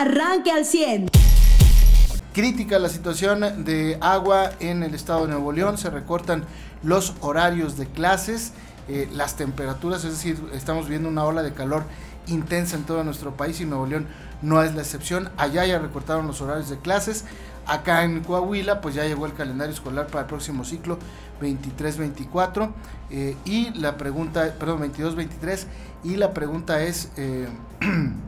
arranque al 100. Crítica la situación de agua en el estado de Nuevo León, se recortan los horarios de clases, eh, las temperaturas, es decir, estamos viendo una ola de calor intensa en todo nuestro país y Nuevo León no es la excepción. Allá ya recortaron los horarios de clases. Acá en Coahuila, pues ya llegó el calendario escolar para el próximo ciclo 23-24. Eh, y la pregunta, perdón, 22-23. Y la pregunta es, eh,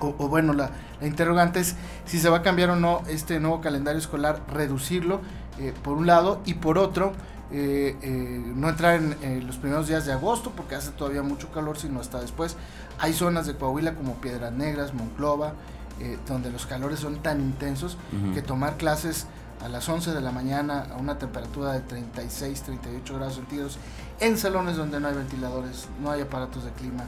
o, bueno, la, interrogante es si se va a cambiar o no este nuevo calendario escolar, reducirlo, eh, por un lado, y por otro, no entrar en los primeros días de agosto porque hace todavía mucho calor, sino hasta después. Hay zonas de Coahuila como Piedras Negras, Monclova, eh, donde los calores son tan intensos que tomar clases a las 11 de la mañana a una temperatura de 36, 38 grados centígrados en salones donde no hay ventiladores, no hay aparatos de clima,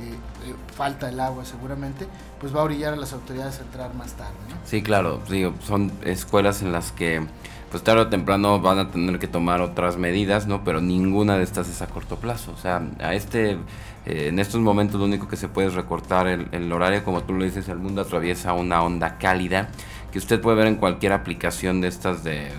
eh, falta el agua seguramente, pues va a orillar a las autoridades a entrar más tarde. Sí, claro, digo, son escuelas en las que pues tarde o temprano van a tener que tomar otras medidas, ¿no? Pero ninguna de estas es a corto plazo. O sea, a este, eh, en estos momentos lo único que se puede es recortar el, horario, como tú lo dices, el mundo atraviesa una onda cálida que usted puede ver en cualquier aplicación de estas de,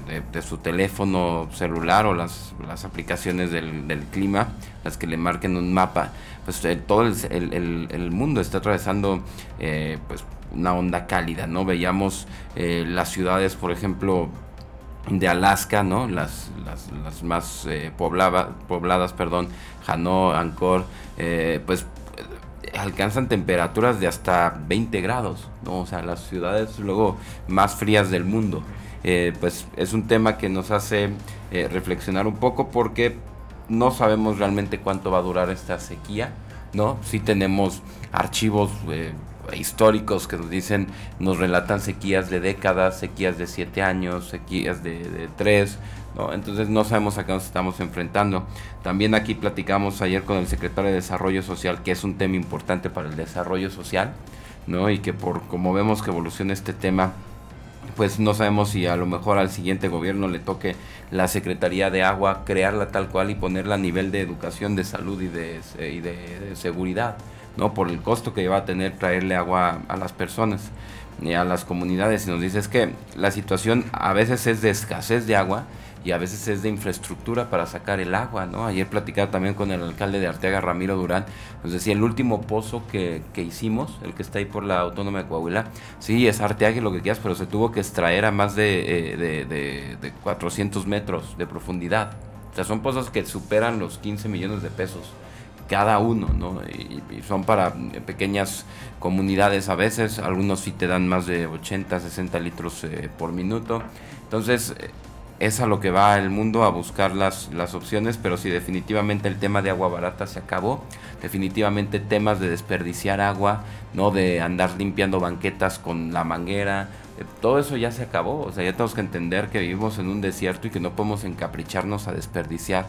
su teléfono celular o las, las aplicaciones del, del, clima, las que le marquen un mapa, pues eh, todo el, el, mundo está atravesando eh, pues una onda cálida, ¿no? Veíamos las ciudades, por ejemplo, de Alaska, ¿no? Las, las, más eh, pobladas, perdón, Hanoi, Angkor, eh, pues eh, alcanzan temperaturas de hasta 20 grados, ¿no? O sea, las ciudades luego más frías del mundo. pues es un tema que nos hace reflexionar un poco porque no sabemos realmente cuánto va a durar esta sequía, ¿no? Sí tenemos archivos históricos que nos dicen, nos relatan sequías de décadas, sequías de siete años, sequías de, tres, ¿no? entonces no sabemos a qué nos estamos enfrentando. También aquí platicamos ayer con el secretario de Desarrollo Social, que es un tema importante para el desarrollo social, ¿no? y que por como vemos que evoluciona este tema, pues no sabemos si a lo mejor al siguiente gobierno le toque la Secretaría de Agua crearla tal cual y ponerla a nivel de educación, de salud y de, y de seguridad. ¿No? Por el costo que va a tener traerle agua a las personas y a las comunidades. Y nos dice es que la situación a veces es de escasez de agua y a veces es de infraestructura para sacar el agua, ¿no? Ayer platicaba también con el alcalde de Arteaga, Ramiro Durán, nos decía, el último pozo que, hicimos, el que está ahí por la Autónoma de Coahuila, sí, es Arteaga y lo que quieras, pero se tuvo que extraer a más de, eh, de, de 400 metros de profundidad. O sea, son pozos que superan los 15 millones de pesos cada uno, ¿no? Y, son para pequeñas comunidades a veces, algunos sí te dan más de 80, 60 litros eh, por minuto. Entonces, eh, es a lo que va el mundo a buscar las, las opciones, pero si definitivamente el tema de agua barata se acabó, definitivamente temas de desperdiciar agua, no de andar limpiando banquetas con la manguera, eh, todo eso ya se acabó, o sea, ya tenemos que entender que vivimos en un desierto y que no podemos encapricharnos a desperdiciar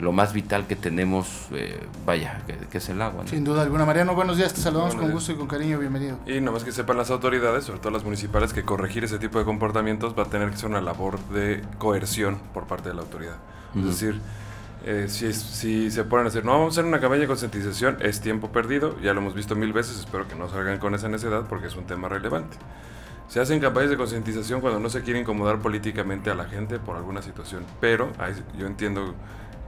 lo más vital que tenemos, eh, vaya, que, es el agua. Sin duda alguna. Mariano, buenos días, te saludamos con gusto y con cariño, bienvenido. Y nomás que sepan las autoridades, sobre todo las municipales, que corregir ese tipo de comportamientos va a tener que ser una labor de coerción por parte de la autoridad. Es decir, eh, si, si se ponen a decir, no, vamos a hacer una campaña de concientización, es tiempo perdido, ya lo hemos visto mil veces, espero que no salgan con esa necedad porque es un tema relevante. Se hacen campañas de concientización cuando no se quiere incomodar políticamente a la gente por alguna situación, pero yo entiendo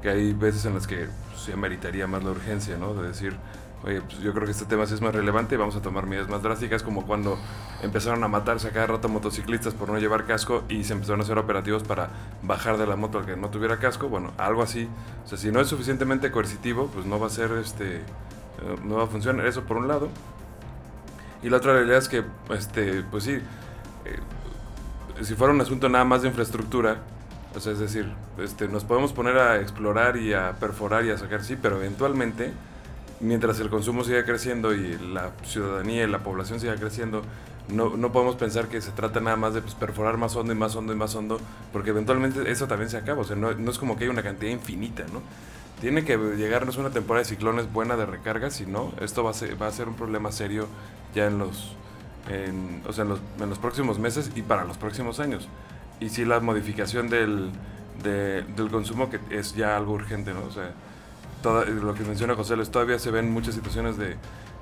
que hay veces en las que pues, se ameritaría más la urgencia, ¿no? De decir, oye, pues yo creo que este tema sí es más relevante y vamos a tomar medidas más drásticas, como cuando empezaron a matarse a cada rato motociclistas por no llevar casco y se empezaron a hacer operativos para bajar de la moto al que no tuviera casco, bueno, algo así. O sea, si no es suficientemente coercitivo, pues no va a ser, este, eh, no va a funcionar. Eso por un lado. Y la otra realidad es que, este, pues sí, eh, si fuera un asunto nada más de infraestructura, o sea, es decir, este, nos podemos poner a explorar y a perforar y a sacar, sí, pero eventualmente, mientras el consumo siga creciendo y la ciudadanía y la población siga creciendo, no, no podemos pensar que se trata nada más de pues, perforar más hondo y más hondo y más hondo, porque eventualmente eso también se acaba. O sea, no, no es como que hay una cantidad infinita, ¿no? Tiene que llegarnos una temporada de ciclones buena de recarga, si no, esto va a ser, va a ser un problema serio ya en los, o sea, en los, en los próximos meses y para los próximos años y sí la modificación del, del consumo que es ya algo urgente, ¿no? O sea, todo, lo que menciona José, todavía se ven muchas situaciones de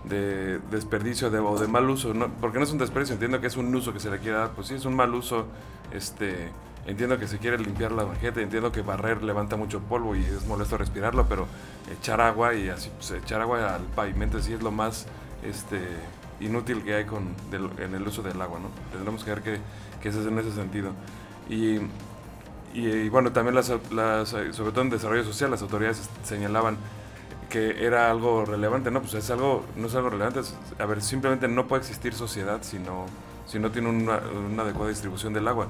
de desperdicio de, o de mal uso, no, porque no es un desperdicio, entiendo que es un uso que se le quiere dar, pues sí, es un mal uso, este, entiendo que se quiere limpiar la banqueta, entiendo que barrer levanta mucho polvo y es molesto respirarlo, pero echar agua y así, pues, echar agua al pavimento sí es lo más este, inútil que hay con, en el uso del agua, ¿no? Tendremos que ver que, que es en ese sentido. Y, y, bueno, también las, las, sobre todo en desarrollo social, las autoridades señalaban que era algo relevante, no, pues es algo, no es algo relevante, a ver, simplemente no puede existir sociedad si no, si no tiene una, una, adecuada distribución del agua.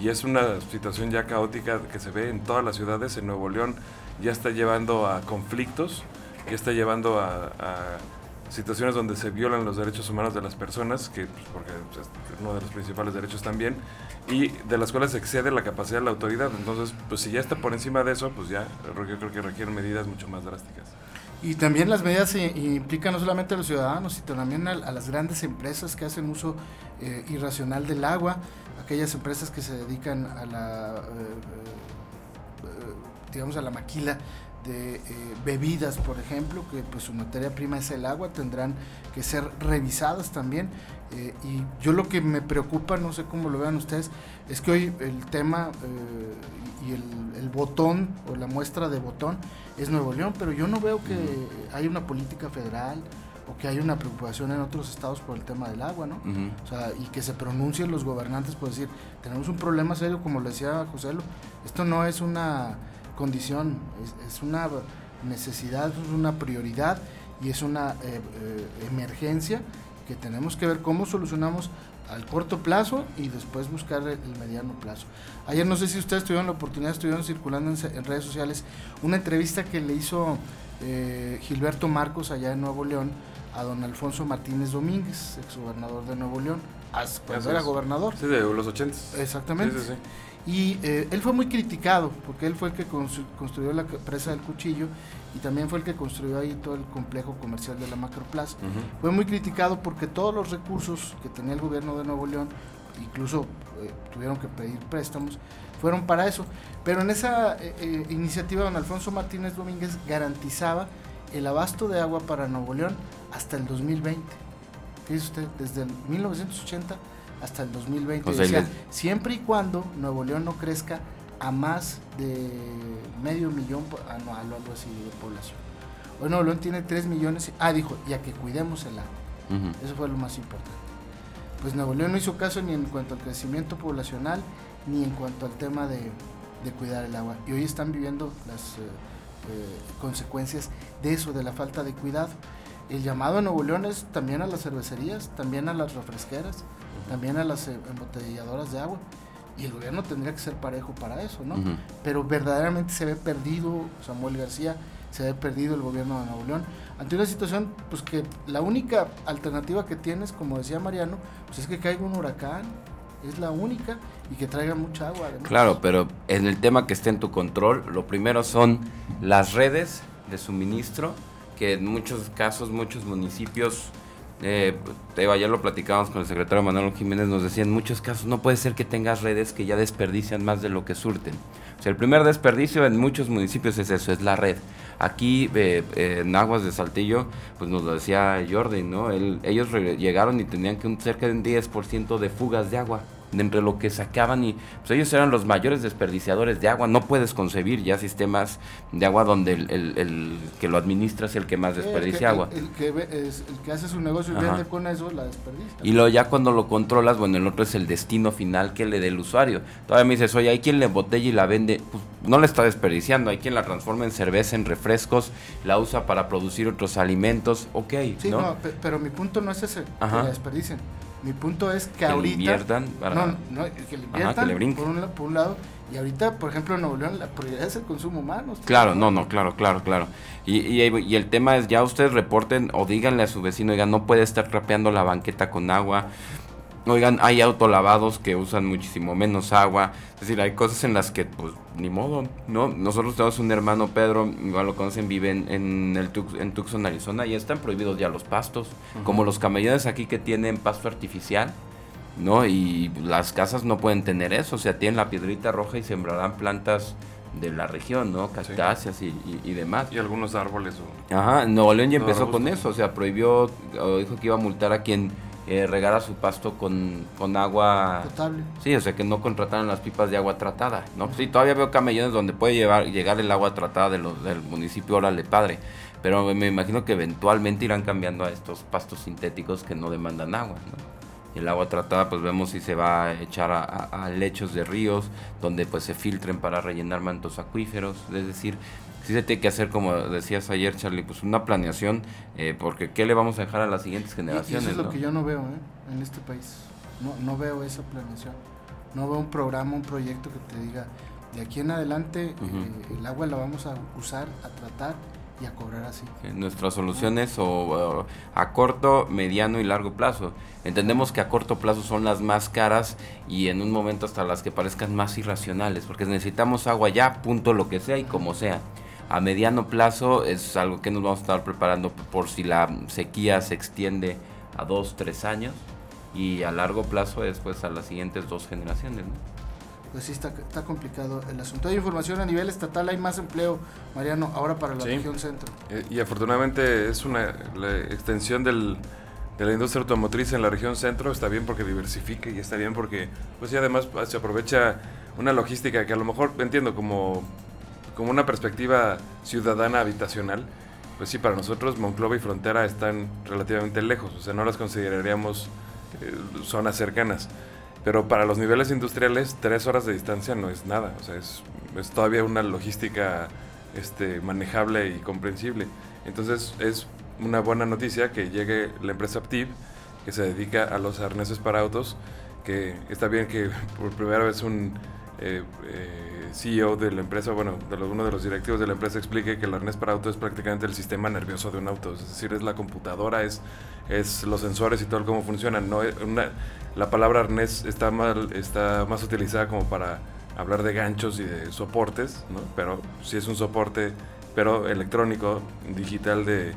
Y es una situación ya caótica que se ve en todas las ciudades, en Nuevo León ya está llevando a conflictos, ya está llevando a, situaciones donde se violan los derechos humanos de las personas, que pues, porque pues, es uno de los principales derechos también, y de las cuales excede la capacidad de la autoridad. Entonces, pues si ya está por encima de eso, pues ya yo creo que requieren medidas mucho más drásticas. Y también las medidas implican no solamente a los ciudadanos, sino también a, las grandes empresas que hacen uso eh, irracional del agua, aquellas empresas que se dedican a la, eh, eh, digamos, a la maquila de bebidas, por ejemplo, que pues su materia prima es el agua, tendrán que ser revisadas también. y yo lo que me preocupa, no sé cómo lo vean ustedes, es que hoy el tema y el, el, botón o la muestra de botón es Nuevo León, pero yo no veo que hay una política federal o que hay una preocupación en otros estados por el tema del agua, ¿no? O sea, y que se pronuncien los gobernantes por decir, tenemos un problema serio, como le decía José Lo, esto no es una condición, es, una necesidad, es una prioridad y es una eh, eh, emergencia que tenemos que ver cómo solucionamos al corto plazo y después buscar el, mediano plazo. Ayer no sé si ustedes tuvieron la oportunidad, estuvieron circulando en, redes sociales una entrevista que le hizo eh, Gilberto Marcos allá en Nuevo León a don Alfonso Martínez Domínguez, exgobernador de Nuevo León, cuando era gobernador. Sí, de los 80. Exactamente. Sí, sí, y eh, él fue muy criticado porque él fue el que construyó la presa del cuchillo y también fue el que construyó ahí todo el complejo comercial de la Macroplaza. Fue muy criticado porque todos los recursos que tenía el gobierno de Nuevo León, incluso eh, tuvieron que pedir préstamos, fueron para eso. Pero en esa eh, iniciativa don Alfonso Martínez Domínguez garantizaba el abasto de agua para Nuevo León hasta el 2020. Fíjese usted, desde el 1980 hasta el 2020. siempre y cuando Nuevo León no crezca a más de medio millón anual o algo así de población. Hoy Nuevo León tiene 3 millones. Ah, dijo, y a que cuidemos el agua. Eso fue lo más importante. Pues Nuevo León no hizo caso ni en cuanto al crecimiento poblacional, ni en cuanto al tema de, cuidar el agua. Y hoy están viviendo las eh, eh, consecuencias de eso, de la falta de cuidado. El llamado a Nuevo León es también a las cervecerías, también a las refresqueras, también a las eh, embotelladoras de agua. Y el gobierno tendría que ser parejo para eso, ¿no? Pero verdaderamente se ve perdido Samuel García, se ve perdido el gobierno de Nuevo León. Ante una situación, pues que la única alternativa que tienes, como decía Mariano, pues es que caiga un huracán, es la única, y que traiga mucha agua. Claro, pero en el tema que esté en tu control, lo primero son las redes de suministro, que en muchos casos, muchos municipios eh, ayer lo platicábamos con el secretario Manuel Jiménez, nos decía en muchos casos no puede ser que tengas redes que ya desperdician más de lo que surten. O sea, el primer desperdicio en muchos municipios es eso, es la red. Aquí eh, en Aguas de Saltillo, pues nos lo decía Jordi, ¿no? ellos llegaron y tenían que un, cerca de un 10% de fugas de agua entre lo que sacaban y pues ellos eran los mayores desperdiciadores de agua. No puedes concebir ya sistemas de agua donde el, que lo administra es el que más desperdicia agua. El, que es, el, que hace su negocio y vende con eso la desperdicia. Y luego ya cuando lo controlas, bueno, el otro es el destino final que le dé el usuario. Todavía me dices, oye, hay quien le botella y la vende, pues no la está desperdiciando, hay quien la transforma en cerveza, en refrescos, la usa para producir otros alimentos, ok. Sí, no, pero mi punto no es ese, que la desperdicien mi punto es que, ahorita. Inviertan No, no, que le inviertan por, un, por, un, lado. Y ahorita, por ejemplo, en Nuevo León, la prioridad es el consumo humano. Claro, no, no, claro, claro, claro. Y, y, y, el tema es: ya ustedes reporten o díganle a su vecino, digan, no puede estar trapeando la banqueta con agua. Oigan, hay autolavados que usan muchísimo menos agua. Es decir, hay cosas en las que, pues, ni modo, ¿no? Nosotros tenemos un hermano, Pedro, igual lo conocen, vive en, el en Tucson, Arizona, y están prohibidos ya los pastos. Como los camellones aquí que tienen pasto artificial, ¿no? Y las casas no pueden tener eso, o sea, tienen la piedrita roja y sembrarán plantas de la región, ¿no? Cactáceas y, demás. Y algunos árboles. Ajá, Nuevo León ya empezó con eso, o sea, prohibió, o dijo que iba a multar a quien eh, regara su pasto con, con agua potable. Sí, o sea, que no contrataran las pipas de agua tratada, ¿no? sí, todavía veo camellones donde puede llevar, llegar el agua tratada de los, del municipio, órale, padre. Pero me imagino que eventualmente irán cambiando a estos pastos sintéticos que no demandan agua, ¿no? El agua tratada pues vemos si se va a echar a, lechos de ríos donde pues se filtren para rellenar mantos acuíferos. Es decir sí se tiene que hacer como decías ayer Charlie pues una planeación eh, porque qué le vamos a dejar a las siguientes generaciones eso es lo que yo no veo ¿eh? en este país. No, no veo esa planeación. No veo un programa un proyecto que te diga de aquí en adelante eh, el agua la vamos a usar a tratar y a cobrar así. Nuestras soluciones o, a corto, mediano y largo plazo. Entendemos que a corto plazo son las más caras y en un momento hasta las que parezcan más irracionales, porque necesitamos agua ya, punto lo que sea y como sea. A mediano plazo es algo que nos vamos a estar preparando por si la sequía se extiende a dos, tres años y a largo plazo es pues a las siguientes dos generaciones. ¿no? Pues sí está, está complicado el asunto. Hay información a nivel estatal, hay más empleo, Mariano, ahora para la región centro. Eh, y afortunadamente es una extensión del, de la industria automotriz en la región centro, está bien porque diversifica y está bien porque, pues y además pues, se aprovecha una logística que a lo mejor entiendo como, como una perspectiva ciudadana habitacional. Pues sí, para nosotros Monclova y Frontera están relativamente lejos, o sea, no las consideraríamos eh, zonas cercanas. Pero para los niveles industriales, tres horas de distancia no es nada. O sea, es, es todavía una logística este, manejable y comprensible. Entonces es una buena noticia que llegue la empresa Aptiv, que se dedica a los arneses para autos, que está bien que por primera vez un eh, eh, CEO de la empresa, bueno, de uno de los directivos de la empresa explique que el arnés para auto es prácticamente el sistema nervioso de un auto, es decir, es la computadora, es, los sensores y todo cómo funcionan. No, la palabra arnés está, mal, está más utilizada como para hablar de ganchos y de soportes, pero si es un soporte, pero electrónico, digital de,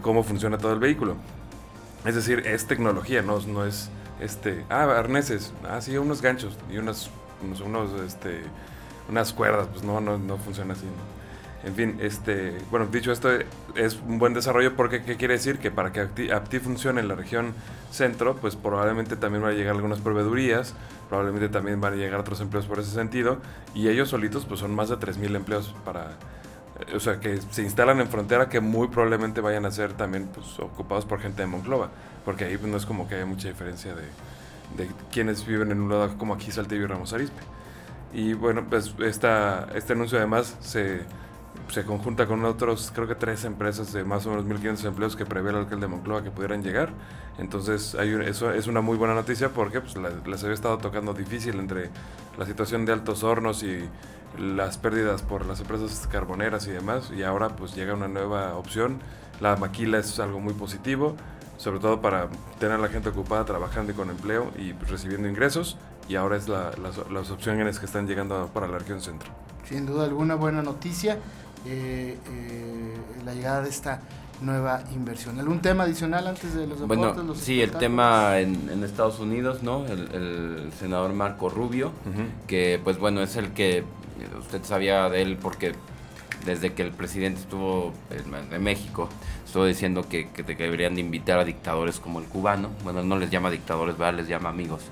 cómo funciona todo el vehículo. Es decir, es tecnología, no, no es este, ah, arneses, ah, sí, unos ganchos y unas unos, este, unas cuerdas, pues no, no, no funciona así. En fin, este, bueno, dicho esto, es un buen desarrollo porque ¿qué quiere decir? Que para que Apti, funcione en la región centro, pues probablemente también van a llegar algunas proveedurías, probablemente también van a llegar otros empleos por ese sentido, y ellos solitos pues son más de 3.000 empleos para, o sea, que se instalan en frontera que muy probablemente vayan a ser también pues, ocupados por gente de Monclova, porque ahí pues, no es como que haya mucha diferencia de, de quienes viven en un lado como aquí Saltillo y Ramos Arizpe. Y bueno, pues esta, este anuncio además se, se conjunta con otros, creo que tres empresas de más o menos 1.500 empleos que prevé el alcalde de Moncloa que pudieran llegar. Entonces hay, eso es una muy buena noticia porque pues, les había estado tocando difícil entre la situación de altos hornos y las pérdidas por las empresas carboneras y demás. Y ahora pues llega una nueva opción. La maquila es algo muy positivo sobre todo para tener a la gente ocupada trabajando y con empleo y recibiendo ingresos. Y ahora es la, las, opciones que están llegando para la región centro. Sin duda alguna buena noticia eh, eh, la llegada de esta nueva inversión. ¿Algún tema adicional antes de los deportes? Bueno, sí, el tema en, Estados Unidos, ¿no? El, senador Marco Rubio, que pues bueno, es el que usted sabía de él porque desde que el presidente estuvo en, México, estuvo diciendo que, deberían de invitar a dictadores como el cubano, bueno, no les llama dictadores, ¿verdad? les llama amigos,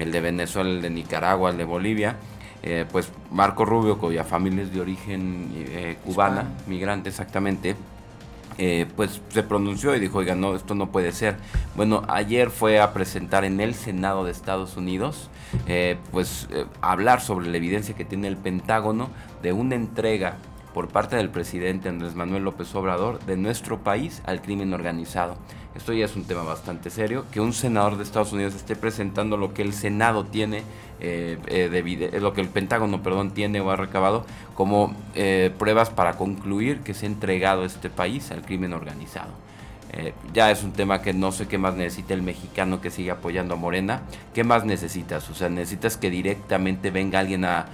el de Venezuela, el de Nicaragua, el de Bolivia, eh, pues Marco Rubio, cuya familia es de origen eh, cubana, migrante exactamente, eh, pues se pronunció y dijo, oiga, no, esto no puede ser. Bueno, ayer fue a presentar en el Senado de Estados Unidos, pues hablar sobre la evidencia que tiene el Pentágono de una entrega por parte del presidente Andrés Manuel López Obrador de nuestro país al crimen organizado. Esto ya es un tema bastante serio, que un senador de Estados Unidos esté presentando lo que el Senado tiene, eh, eh, de, lo que el Pentágono, perdón, tiene o ha recabado como eh, pruebas para concluir que se ha entregado este país al crimen organizado. Eh, ya es un tema que no sé qué más necesita el mexicano que sigue apoyando a Morena. ¿Qué más necesitas? O sea, necesitas que directamente venga alguien a,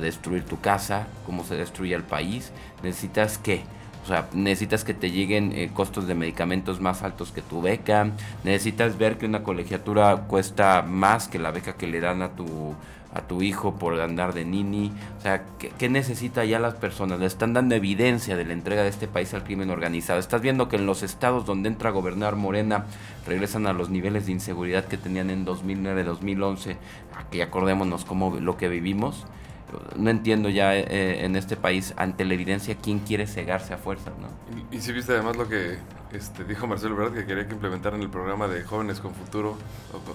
destruir tu casa, cómo se destruye el país. Necesitas que sea, necesitas que te lleguen eh, costos de medicamentos más altos que tu beca, necesitas ver que una colegiatura cuesta más que la beca que le dan a tu a tu hijo por andar de nini. O sea, ¿qué, ¿qué, necesita ya las personas? Le están dando evidencia de la entrega de este país al crimen organizado. Estás viendo que en los estados donde entra a gobernar Morena regresan a los niveles de inseguridad que tenían en 2009, 2011. Aquí acordémonos cómo lo que vivimos no entiendo ya eh, en este país ante la evidencia quién quiere cegarse a fuerzas, ¿no? Y, y si viste además lo que este, dijo Marcelo ¿verdad? que quería que implementaran el programa de jóvenes con futuro,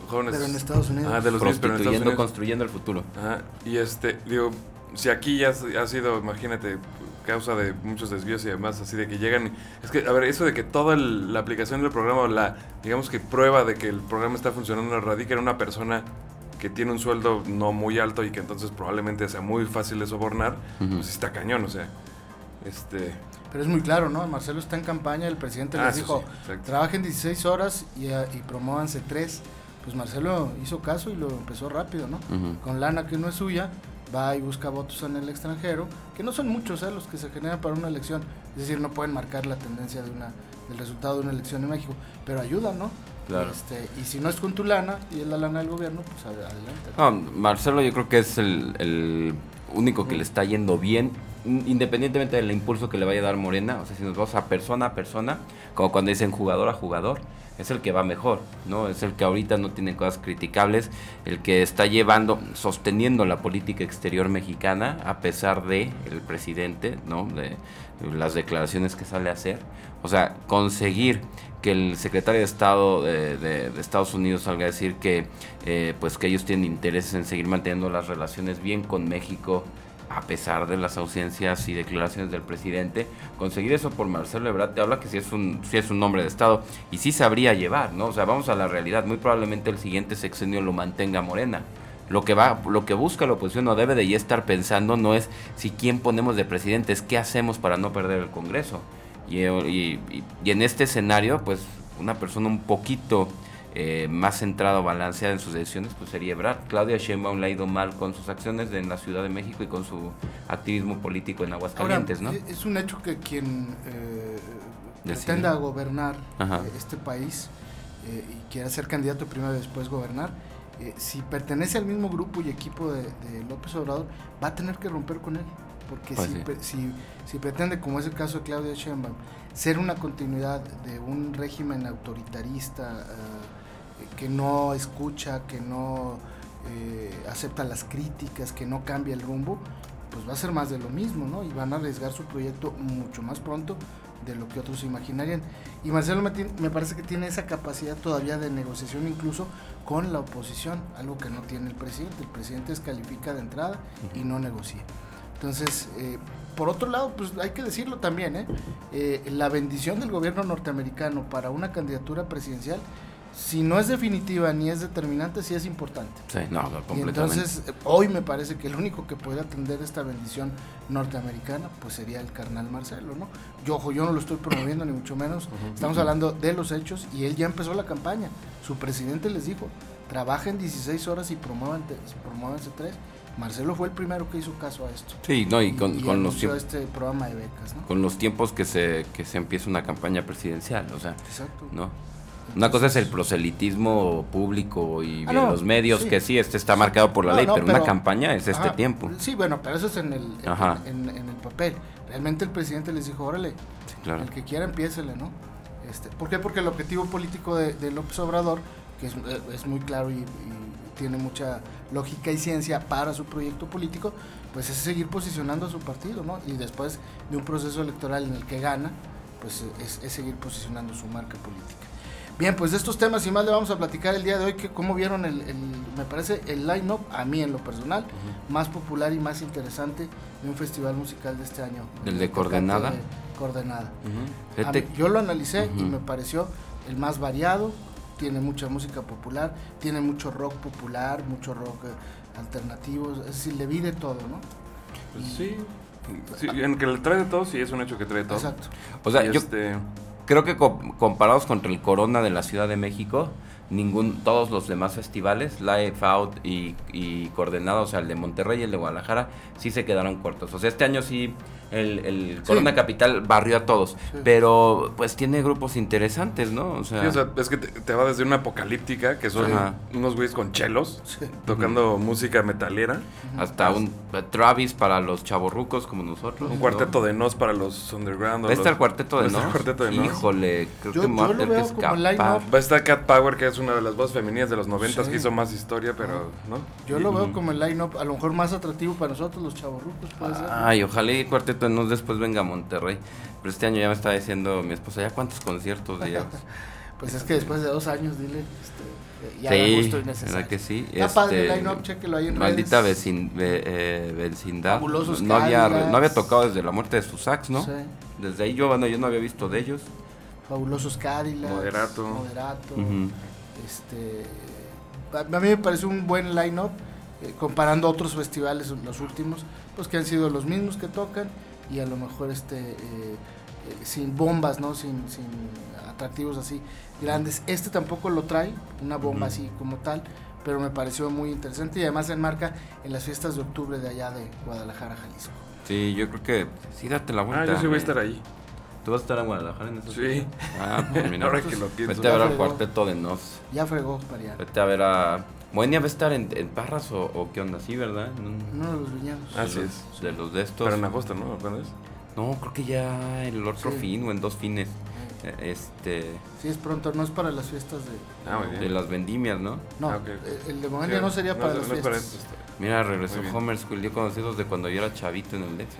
jóvenes pero en Estados Unidos, ah, de los niños, pero en Estados Unidos. construyendo el futuro. Ajá, y este, digo, si aquí ya ha sido, imagínate, causa de muchos desvíos y demás, así de que llegan, es que, a ver, eso de que toda el, la aplicación del programa, la, digamos que prueba de que el programa está funcionando radica en una persona que tiene un sueldo no muy alto y que entonces probablemente sea muy fácil de sobornar, uh -huh. pues está cañón, o sea, este... Pero es muy claro, ¿no? Marcelo está en campaña, el presidente ah, les dijo, sí, trabajen 16 horas y, y promóvanse 3. Pues Marcelo hizo caso y lo empezó rápido, ¿no? Uh -huh. Con lana que no es suya, va y busca votos en el extranjero, que no son muchos ¿eh? los que se generan para una elección, es decir, no pueden marcar la tendencia de una, del resultado de una elección en México, pero ayudan, ¿no? Claro. Este, y si no es con tu lana y es la lana del gobierno, pues adelante. No, Marcelo yo creo que es el, el único que le está yendo bien, independientemente del impulso que le vaya a dar Morena, o sea, si nos vamos a persona a persona, como cuando dicen jugador a jugador, es el que va mejor, ¿no? Es el que ahorita no tiene cosas criticables, el que está llevando, sosteniendo la política exterior mexicana a pesar de el presidente, ¿no? De las declaraciones que sale a hacer. O sea, conseguir que el secretario de Estado de, Estados Unidos salga a decir que, eh, pues que ellos tienen intereses en seguir manteniendo las relaciones bien con México, a pesar de las ausencias y declaraciones del presidente, conseguir eso por Marcelo Ebrard te habla que sí es un sí es un hombre de Estado y sí sabría llevar, ¿no? O sea, vamos a la realidad, muy probablemente el siguiente sexenio lo mantenga Morena. Lo que va, lo que busca la oposición no debe de ya estar pensando no es si quién ponemos de presidente, es qué hacemos para no perder el Congreso. Y, y, y en este escenario, pues una persona un poquito eh, más centrado, balanceado en sus decisiones, pues sería Ebrard. Claudia Sheinbaum le ha ido mal con sus acciones en la Ciudad de México y con su activismo político en Aguascalientes, Ahora, ¿no? Es un hecho que quien eh, pretenda gobernar Ajá. este país eh, y quiera ser candidato primero y después gobernar, eh, si pertenece al mismo grupo y equipo de, de, López Obrador, va a tener que romper con él. Porque pues si, sí. si, si, pretende, como es el caso de Claudia Sheinbaum, ser una continuidad de un régimen autoritarista, uh, que no escucha, que no eh, acepta las críticas, que no cambia el rumbo, pues va a ser más de lo mismo, ¿no? Y van a arriesgar su proyecto mucho más pronto de lo que otros imaginarían. Y Marcelo me, me, parece que tiene esa capacidad todavía de negociación incluso con la oposición, algo que no tiene el presidente. El presidente descalifica de entrada y no negocia. Entonces, eh, por otro lado, pues hay que decirlo también, ¿eh? Eh, la bendición del gobierno norteamericano para una candidatura presidencial si no es definitiva ni es determinante, sí es importante. Sí, no, completamente. Y entonces, hoy me parece que el único que puede atender esta bendición norteamericana, pues sería el carnal Marcelo, ¿no? Yo, ojo, yo no lo estoy promoviendo, ni mucho menos. Uh -huh. Estamos uh -huh. hablando de los hechos y él ya empezó la campaña. Su presidente les dijo, trabajen 16 horas y promuévanse, promuévanse tres. Marcelo fue el primero que hizo caso a esto. Sí, no, y con, y con los tiempos. este programa de becas, ¿no? Con los tiempos que se, que se empieza una campaña presidencial, o sea. Exacto. ¿no? Una cosa es el proselitismo público y ah, no, los medios, sí. que sí, este está marcado por la no, ley, pero, pero, una campaña es este tiempo. Sí, bueno, pero eso es en el, en, en, en, el papel. Realmente el presidente les dijo, órale, sí, claro. el que quiera empiécele, ¿no? Este, ¿Por qué? Porque el objetivo político de, de López Obrador, que es, es muy claro y, y, tiene mucha lógica y ciencia para su proyecto político, pues es seguir posicionando a su partido, ¿no? Y después de un proceso electoral en el que gana, pues es, es seguir posicionando su marca política. Bien, pues de estos temas y más le vamos a platicar el día de hoy, que cómo vieron el, el me parece, el line-up, a mí en lo personal, uh -huh. más popular y más interesante de un festival musical de este año. ¿El de Coordenada? De Coordenada. Uh -huh. mí, yo lo analicé uh -huh. y me pareció el más variado, tiene mucha música popular, tiene mucho rock popular, mucho rock eh, alternativo, es decir, le vi de todo, ¿no? Pues sí. sí, en que le trae de todo, sí es un hecho que trae todo. Exacto. O sea, y yo... Este creo que comparados contra el Corona de la Ciudad de México, ningún, todos los demás festivales, Live Out y, y Coordenado, o sea, el de Monterrey y el de Guadalajara, sí se quedaron cortos. O sea, este año sí El, el Corona Capital barrió a todos, pero pues tiene grupos interesantes, ¿no? O sea, es que te, va desde una apocalíptica, que son unos güeyes con chelos, tocando música metalera. Hasta un Travis para los chavorrucos como nosotros. Un cuarteto de nos para los underground. ¿Va a estar el cuarteto de nos? Híjole, creo que yo lo veo como Va a estar Cat Power, que es una de las voces femeninas de los noventas que hizo más historia, pero, ¿no? Yo lo veo como el line-up, a lo mejor más atractivo para nosotros, los chavorrucos, puede ser. Ay, ojalá y cuarteto no después venga a Monterrey. Pero este año ya me estaba diciendo mi esposa, ¿ya cuántos conciertos digamos? pues es que después de dos años, dile, este, ya sí, justo y necesario. que sí? Está este, padre el line-up, chequelo ahí en Maldita vecin, eh, vecindad. no había, no había tocado desde la muerte de sus sax, ¿no? Sí. Desde ahí yo, bueno, yo no había visto de ellos. Fabulosos Cadillacs. Moderato. Moderato. Este, a mí me parece un buen line-up, eh, comparando otros festivales, los últimos, pues que han sido los mismos que tocan y a lo mejor este eh, eh, sin bombas, ¿no? Sin, sin, atractivos así grandes. Este tampoco lo trae, una bomba así como tal, pero me pareció muy interesante y además se enmarca en las fiestas de octubre de allá de Guadalajara, Jalisco. Sí, yo creo que sí, date la vuelta. Ah, yo sí voy a estar ahí. ¿Tú vas a estar en Guadalajara en eso? Sí. Ah, pues mira. Ahora que lo pienso. Vete a ver al cuarteto de Nos. Ya fregó, María. Vete a ver a Moenia va a estar en, Parras o, qué onda, sí, ¿verdad? No, de los viñados. Así es. De los de estos. Pero en agosto, ¿no? ¿Cuándo es? No, creo que ya el otro fin o en dos fines. Eh, este. Sí, es pronto, no es para las fiestas de. Ah, De las vendimias, ¿no? No, ah, eh, el de Moenia no sería para las fiestas. Mira, regresó Homer School, yo conocidos de cuando yo era chavito en el DF.